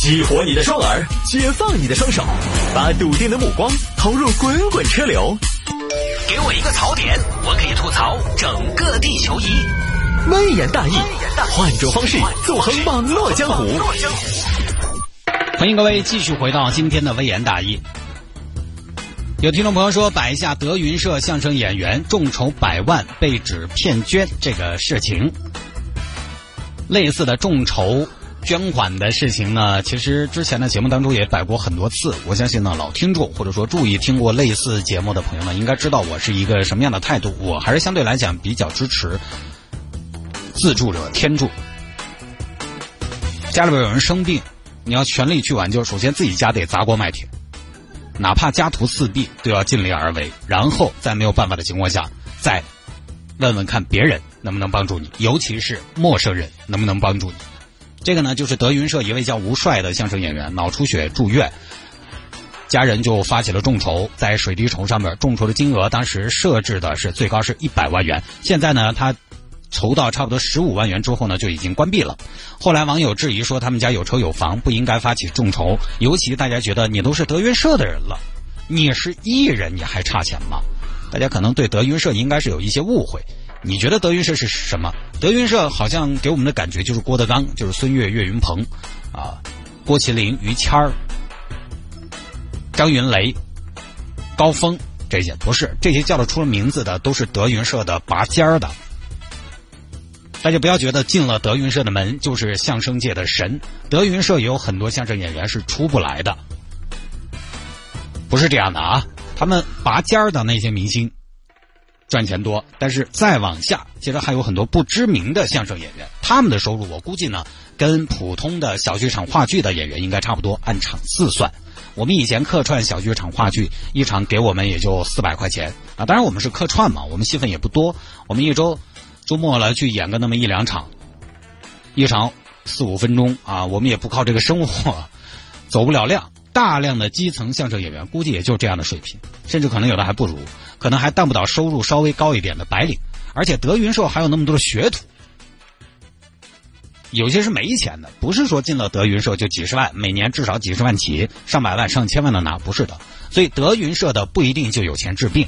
激活你的双耳，解放你的双手，把笃定的目光投入滚滚车流。给我一个槽点，我可以吐槽整个地球仪。微言大义，换种方式纵横网络江湖。欢迎各位继续回到今天的微言大义。有听众朋友说，摆下德云社相声演员众筹百万被指骗捐这个事情，类似的众筹捐款的事情呢，其实之前的节目当中也摆过很多次。我相信呢，老听众或者说注意听过类似节目的朋友呢，应该知道我是一个什么样的态度。我还是相对来讲比较支持自助者天助。家里边有人生病，你要全力去挽救，首先自己家得砸锅卖铁。哪怕家徒四壁，都要尽力而为，然后在没有办法的情况下，再问问看别人能不能帮助你，尤其是陌生人能不能帮助你。这个呢，就是德云社一位叫吴帅的相声演员脑出血住院，家人就发起了众筹，在水滴筹上面众筹的金额当时设置的是最高是一百万元，现在呢他。筹到差不多十五万元之后呢，就已经关闭了。后来网友质疑说，他们家有车有房，不应该发起众筹。尤其大家觉得你都是德云社的人了，你是艺人，你还差钱吗？大家可能对德云社应该是有一些误会。你觉得德云社是什么？德云社好像给我们的感觉就是郭德纲，就是孙越、岳云鹏，啊，郭麒麟、于谦儿、张云雷、高峰这些，不是这些叫得出了名字的，都是德云社的拔尖儿的。大家不要觉得进了德云社的门就是相声界的神，德云社也有很多相声演员是出不来的，不是这样的啊。他们拔尖儿的那些明星赚钱多，但是再往下，其实还有很多不知名的相声演员，他们的收入我估计呢，跟普通的小剧场话剧的演员应该差不多，按场次算。我们以前客串小剧场话剧，一场给我们也就四百块钱啊，当然我们是客串嘛，我们戏份也不多，我们一周。周末了去演个那么一两场，一场四五分钟啊，我们也不靠这个生活，走不了量。大量的基层相声演员估计也就这样的水平，甚至可能有的还不如，可能还当不到收入稍微高一点的白领。而且德云社还有那么多的学徒，有些是没钱的，不是说进了德云社就几十万，每年至少几十万起，上百万、上千万的拿，不是的。所以德云社的不一定就有钱治病。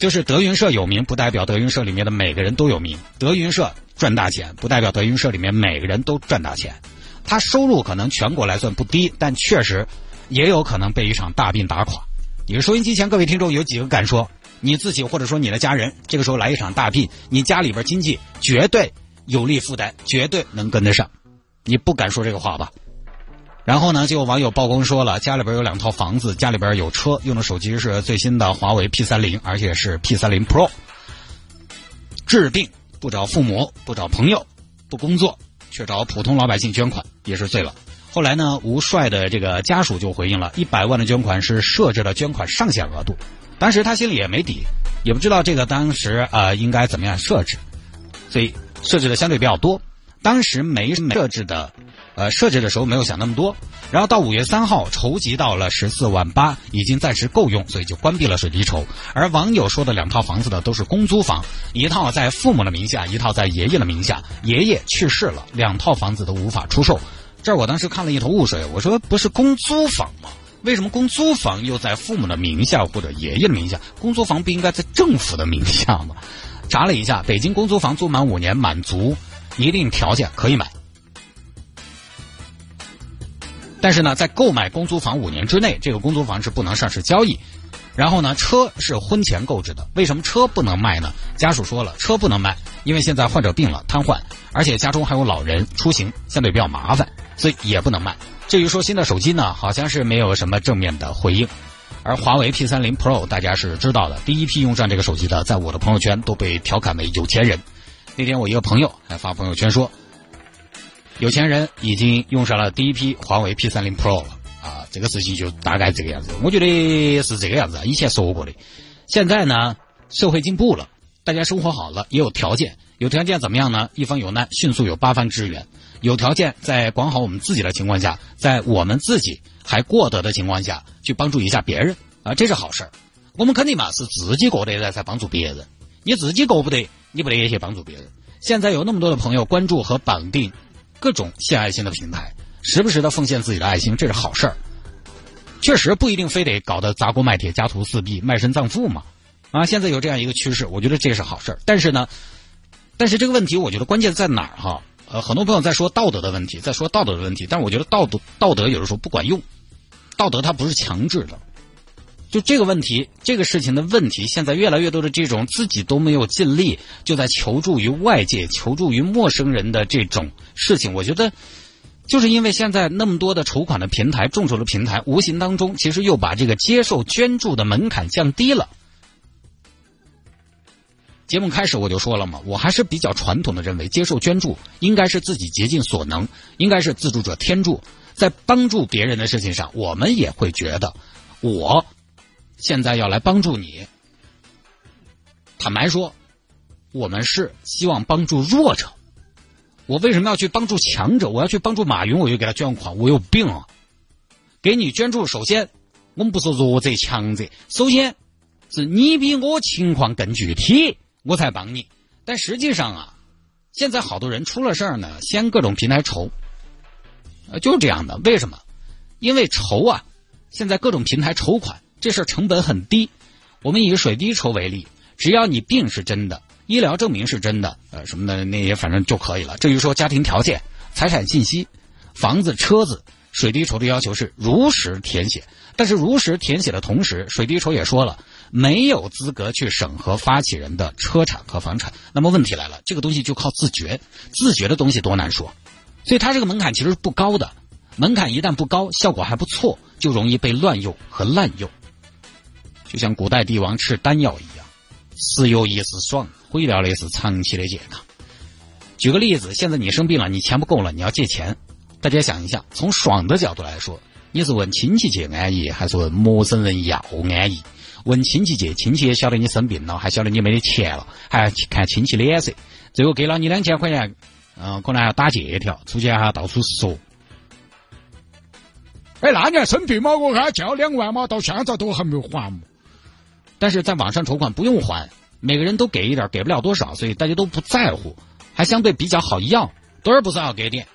就是德云社有名，不代表德云社里面的每个人都有名。德云社赚大钱，不代表德云社里面每个人都赚大钱。他收入可能全国来算不低，但确实也有可能被一场大病打垮。你收音机前各位听众有几个敢说你自己或者说你的家人这个时候来一场大病，你家里边经济绝对有力负担，绝对能跟得上？你不敢说这个话吧？然后呢，就有网友曝光说了，家里边有两套房子，家里边有车，用的手机是最新的华为 P 三零，而且是 P 三零 Pro。治病不找父母，不找朋友，不工作，去找普通老百姓捐款，也是醉了。后来呢，吴帅的这个家属就回应了，一百万的捐款是设置了捐款上限额度，当时他心里也没底，也不知道这个当时啊应该怎么样设置，所以设置的相对比较多，当时没设置的。呃，设置的时候没有想那么多，然后到五月三号筹集到了十四万八，已经暂时够用，所以就关闭了水滴筹。而网友说的两套房子呢，都是公租房，一套在父母的名下，一套在爷爷的名下。爷爷去世了，两套房子都无法出售。这儿我当时看了一头雾水，我说不是公租房吗？为什么公租房又在父母的名下或者爷爷的名下？公租房不应该在政府的名下吗？查了一下，北京公租房租满五年，满足一定条件可以买。但是呢，在购买公租房五年之内，这个公租房是不能上市交易。然后呢，车是婚前购置的，为什么车不能卖呢？家属说了，车不能卖，因为现在患者病了，瘫痪，而且家中还有老人，出行相对比较麻烦，所以也不能卖。至于说新的手机呢，好像是没有什么正面的回应。而华为 P 三零 Pro 大家是知道的，第一批用上这个手机的，在我的朋友圈都被调侃为有钱人。那天我一个朋友还发朋友圈说。有钱人已经用上了第一批华为 P 三零 Pro 了啊，这个事情就大概这个样子。我觉得是这个样子，以前说过的。现在呢，社会进步了，大家生活好了，也有条件。有条件怎么样呢？一方有难，迅速有八方支援。有条件在管好我们自己的情况下，在我们自己还过得的情况下去帮助一下别人啊，这是好事儿。我们肯定嘛是自己过得了才帮助别人，你自己过不得，你不得也去帮助别人。现在有那么多的朋友关注和绑定。各种献爱心的平台，时不时的奉献自己的爱心，这是好事儿。确实不一定非得搞得砸锅卖铁、家徒四壁、卖身葬父嘛。啊，现在有这样一个趋势，我觉得这是好事儿。但是呢，但是这个问题，我觉得关键在哪儿哈？呃，很多朋友在说道德的问题，在说道德的问题，但是我觉得道德道德有的时候不管用，道德它不是强制的。就这个问题，这个事情的问题，现在越来越多的这种自己都没有尽力，就在求助于外界、求助于陌生人的这种事情，我觉得，就是因为现在那么多的筹款的平台、众筹的平台，无形当中其实又把这个接受捐助的门槛降低了。节目开始我就说了嘛，我还是比较传统的认为，接受捐助应该是自己竭尽所能，应该是自助者天助，在帮助别人的事情上，我们也会觉得我。现在要来帮助你，坦白说，我们是希望帮助弱者。我为什么要去帮助强者？我要去帮助马云，我就给他捐款，我有病啊！给你捐助，首先我们不说弱者强者，首先是你比我情况更具体，我才帮你。但实际上啊，现在好多人出了事儿呢，先各种平台筹，呃，就这样的。为什么？因为筹啊，现在各种平台筹款。这事成本很低，我们以水滴筹为例，只要你病是真的，医疗证明是真的，呃，什么的那些反正就可以了。至于说家庭条件、财产信息、房子、车子，水滴筹的要求是如实填写。但是如实填写的同时，水滴筹也说了，没有资格去审核发起人的车产和房产。那么问题来了，这个东西就靠自觉，自觉的东西多难说。所以它这个门槛其实是不高的，门槛一旦不高，效果还不错，就容易被乱用和滥用。就像古代帝王吃丹药一样，是有一时爽，毁掉的是长期的健康。举个例子，现在你生病了，你钱不够了，你要借钱。大家想一下，从爽的角度来说，你是问亲戚借安逸，还是问陌生人要安逸？问亲戚借，亲戚也晓得你生病了，还晓得你没得钱了，还要看亲戚脸色。最后给了你两千块钱，嗯，可能还要打借条，出去还要到处说。哎，那年生病嘛，我给他借了两万嘛，到现在都还没有还嘛。但是在网上筹款不用还，每个人都给一点，给不了多少，所以大家都不在乎，还相对比较好要，多少不算要给点，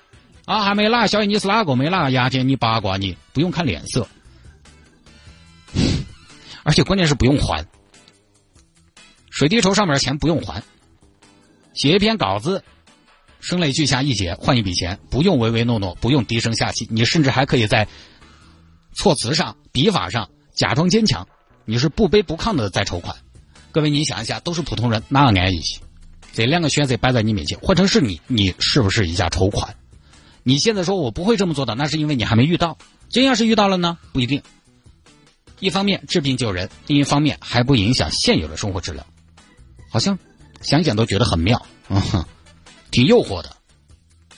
啊，还没哪晓得你是哪个，没哪个牙尖，你八卦你不用看脸色，而且关键是不用还，水滴筹上面的钱不用还，写一篇稿子，声泪俱下一写换一笔钱，不用唯唯诺诺，不用低声下气，你甚至还可以在措辞上、笔法上假装坚强。你是不卑不亢的在筹款，各位，你想一下，都是普通人，哪个安逸些？这两个选择摆在你面前，换成是你，你是不是一下筹款？你现在说我不会这么做的，那是因为你还没遇到。真要是遇到了呢？不一定。一方面治病救人，另一方面还不影响现有的生活质量，好像想想都觉得很妙，嗯，挺诱惑的。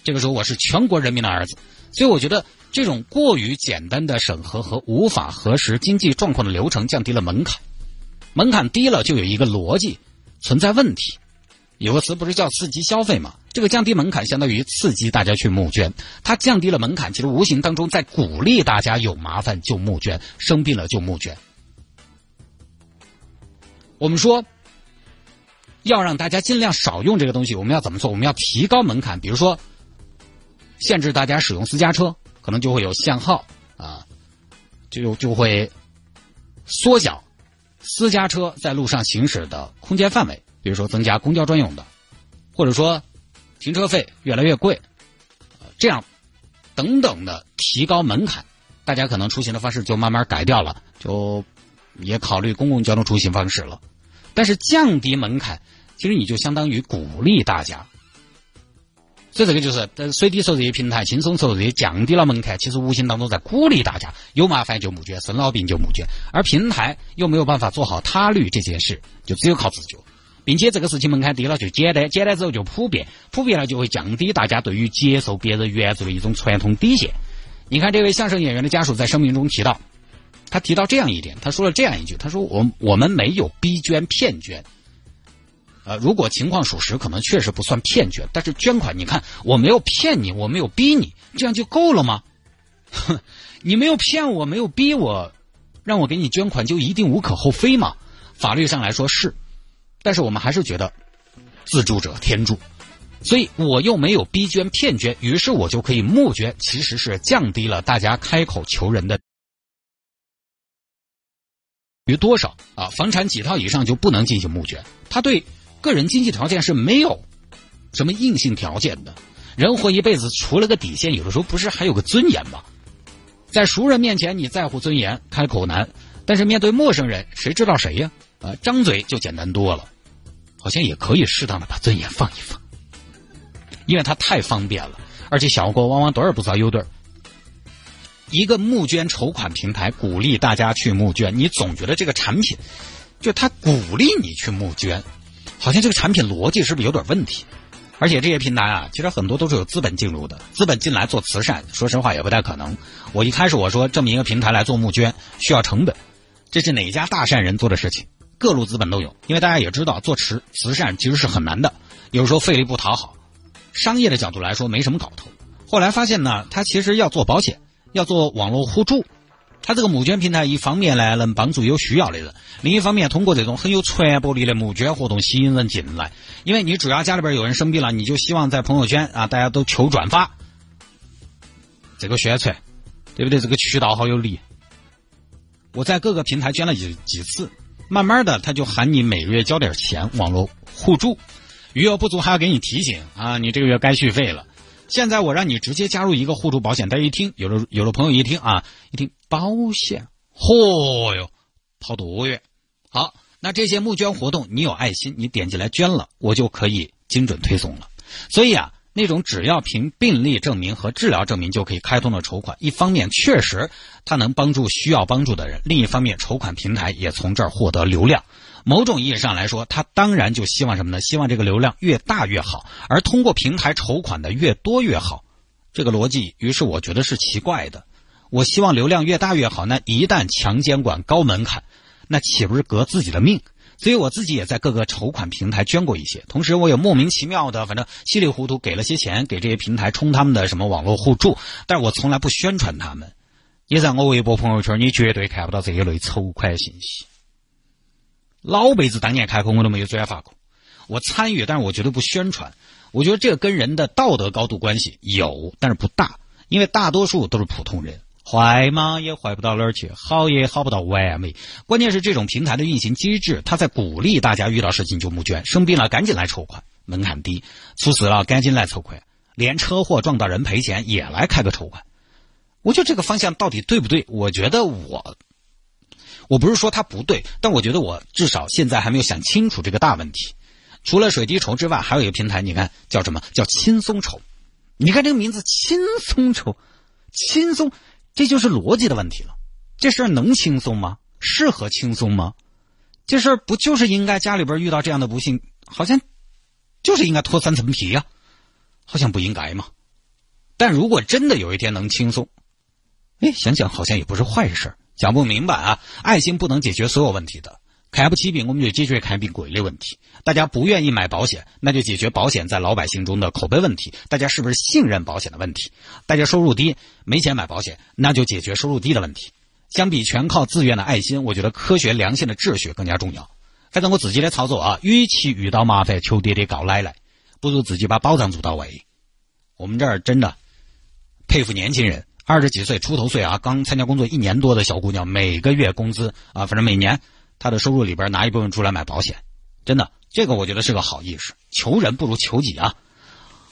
这个时候我是全国人民的儿子，所以我觉得。这种过于简单的审核和无法核实经济状况的流程降低了门槛，门槛低了就有一个逻辑存在问题。有个词不是叫刺激消费吗？这个降低门槛相当于刺激大家去募捐，它降低了门槛，其实无形当中在鼓励大家有麻烦就募捐，生病了就募捐。我们说要让大家尽量少用这个东西，我们要怎么做？我们要提高门槛，比如说限制大家使用私家车。可能就会有限号啊，就就会缩小私家车在路上行驶的空间范围，比如说增加公交专用的，或者说停车费越来越贵，这样等等的提高门槛，大家可能出行的方式就慢慢改掉了，就也考虑公共交通出行方式了。但是降低门槛，其实你就相当于鼓励大家。所以这个就是，在水滴筹这些平台轻松筹这些降低了门槛，其实无形当中在鼓励大家有麻烦就募捐，生老病就募捐，而平台又没有办法做好他律这件事，就只有靠自救，并且这个事情门槛低了就简单，简单之后就普遍，普遍了就会降低大家对于接受别人援助的一种传统底线。你看这位相声演员的家属在声明中提到，他提到这样一点，他说了这样一句，他说我我们没有逼捐骗捐。呃，如果情况属实，可能确实不算骗捐，但是捐款，你看我没有骗你，我没有逼你，这样就够了吗？哼，你没有骗我，没有逼我，让我给你捐款就一定无可厚非吗？法律上来说是，但是我们还是觉得自助者天助，所以我又没有逼捐骗捐，于是我就可以募捐，其实是降低了大家开口求人的于多少啊？房产几套以上就不能进行募捐，他对个人经济条件是没有什么硬性条件的。人活一辈子，除了个底线，有的时候不是还有个尊严吗？在熟人面前你在乎尊严，开口难；但是面对陌生人，谁知道谁呀？啊，张嘴就简单多了，好像也可以适当的把尊严放一放。因为它太方便了，而且效果往往多少不少有点儿。一个募捐筹款平台鼓励大家去募捐，你总觉得这个产品，就它鼓励你去募捐，好像这个产品逻辑是不是有点问题？而且这些平台啊，其实很多都是有资本进入的，资本进来做慈善，说实话也不太可能。我一开始我说这么一个平台来做募捐需要成本，这是哪家大善人做的事情？各路资本都有，因为大家也知道做慈慈善其实是很难的，有时候费力不讨好。商业的角度来说没什么搞头，后来发现呢，他其实要做保险，要做网络互助，他这个募捐平台一方面呢能帮助有需要的人，另一方面通过这种很有传播力的募捐活动吸引人进来，因为你主要家里边有人生病了，你就希望在朋友圈啊大家都求转发，这个宣传，对不对？这个渠道好有力。我在各个平台捐了几几次，慢慢的他就喊你每个月交点钱，网络互助。余额不足还要给你提醒啊，你这个月该续费了。现在我让你直接加入一个互助保险，大家一听，有的有的朋友一听啊，一听保险，嚯哟，跑多远？好，那这些募捐活动，你有爱心，你点进来捐了，我就可以精准推送了。所以啊，那种只要凭病历证明和治疗证明就可以开通的筹款，一方面确实它能帮助需要帮助的人，另一方面筹款平台也从这儿获得流量。某种意义上来说，他当然就希望什么呢？希望这个流量越大越好，而通过平台筹款的越多越好。这个逻辑，于是我觉得是奇怪的。我希望流量越大越好，那一旦强监管、高门槛，那岂不是革自己的命？所以我自己也在各个筹款平台捐过一些，同时我也莫名其妙的，反正稀里糊涂给了些钱给这些平台充他们的什么网络互助，但是我从来不宣传他们。也在我微博朋友圈，你绝对看不到这一类筹款信息。老辈子当年开口我都没有转发过，我参与，但是我绝对不宣传。我觉得这个跟人的道德高度关系有，但是不大，因为大多数都是普通人，坏嘛也坏不到哪儿去，好也好不到完美。关键是这种平台的运行机制，它在鼓励大家遇到事情就募捐，生病了赶紧来筹款，门槛低；猝死了赶紧来筹款，连车祸撞到人赔钱也来开个筹款。我觉得这个方向到底对不对？我觉得我。我不是说它不对，但我觉得我至少现在还没有想清楚这个大问题。除了水滴筹之外，还有一个平台，你看叫什么叫轻松筹？你看这个名字轻松筹，轻松，这就是逻辑的问题了。这事儿能轻松吗？适合轻松吗？这事儿不就是应该家里边遇到这样的不幸，好像就是应该脱三层皮呀？好像不应该嘛。但如果真的有一天能轻松，哎，想想好像也不是坏事。讲不明白啊！爱心不能解决所有问题的。看不起病，我们就解决看病贵的问题。大家不愿意买保险，那就解决保险在老百姓中的口碑问题。大家是不是信任保险的问题？大家收入低，没钱买保险，那就解决收入低的问题。相比全靠自愿的爱心，我觉得科学良性的秩序更加重要。反正我自己的操作啊，与其遇到麻烦求爹爹告奶奶，不如自己把保障做到位。我们这儿真的佩服年轻人。二十几岁出头岁啊，刚参加工作一年多的小姑娘，每个月工资啊，反正每年他的收入里边拿一部分出来买保险，真的，这个我觉得是个好意识。求人不如求己啊！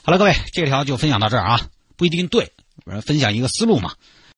好了，各位，这条就分享到这儿啊，不一定对，分享一个思路嘛。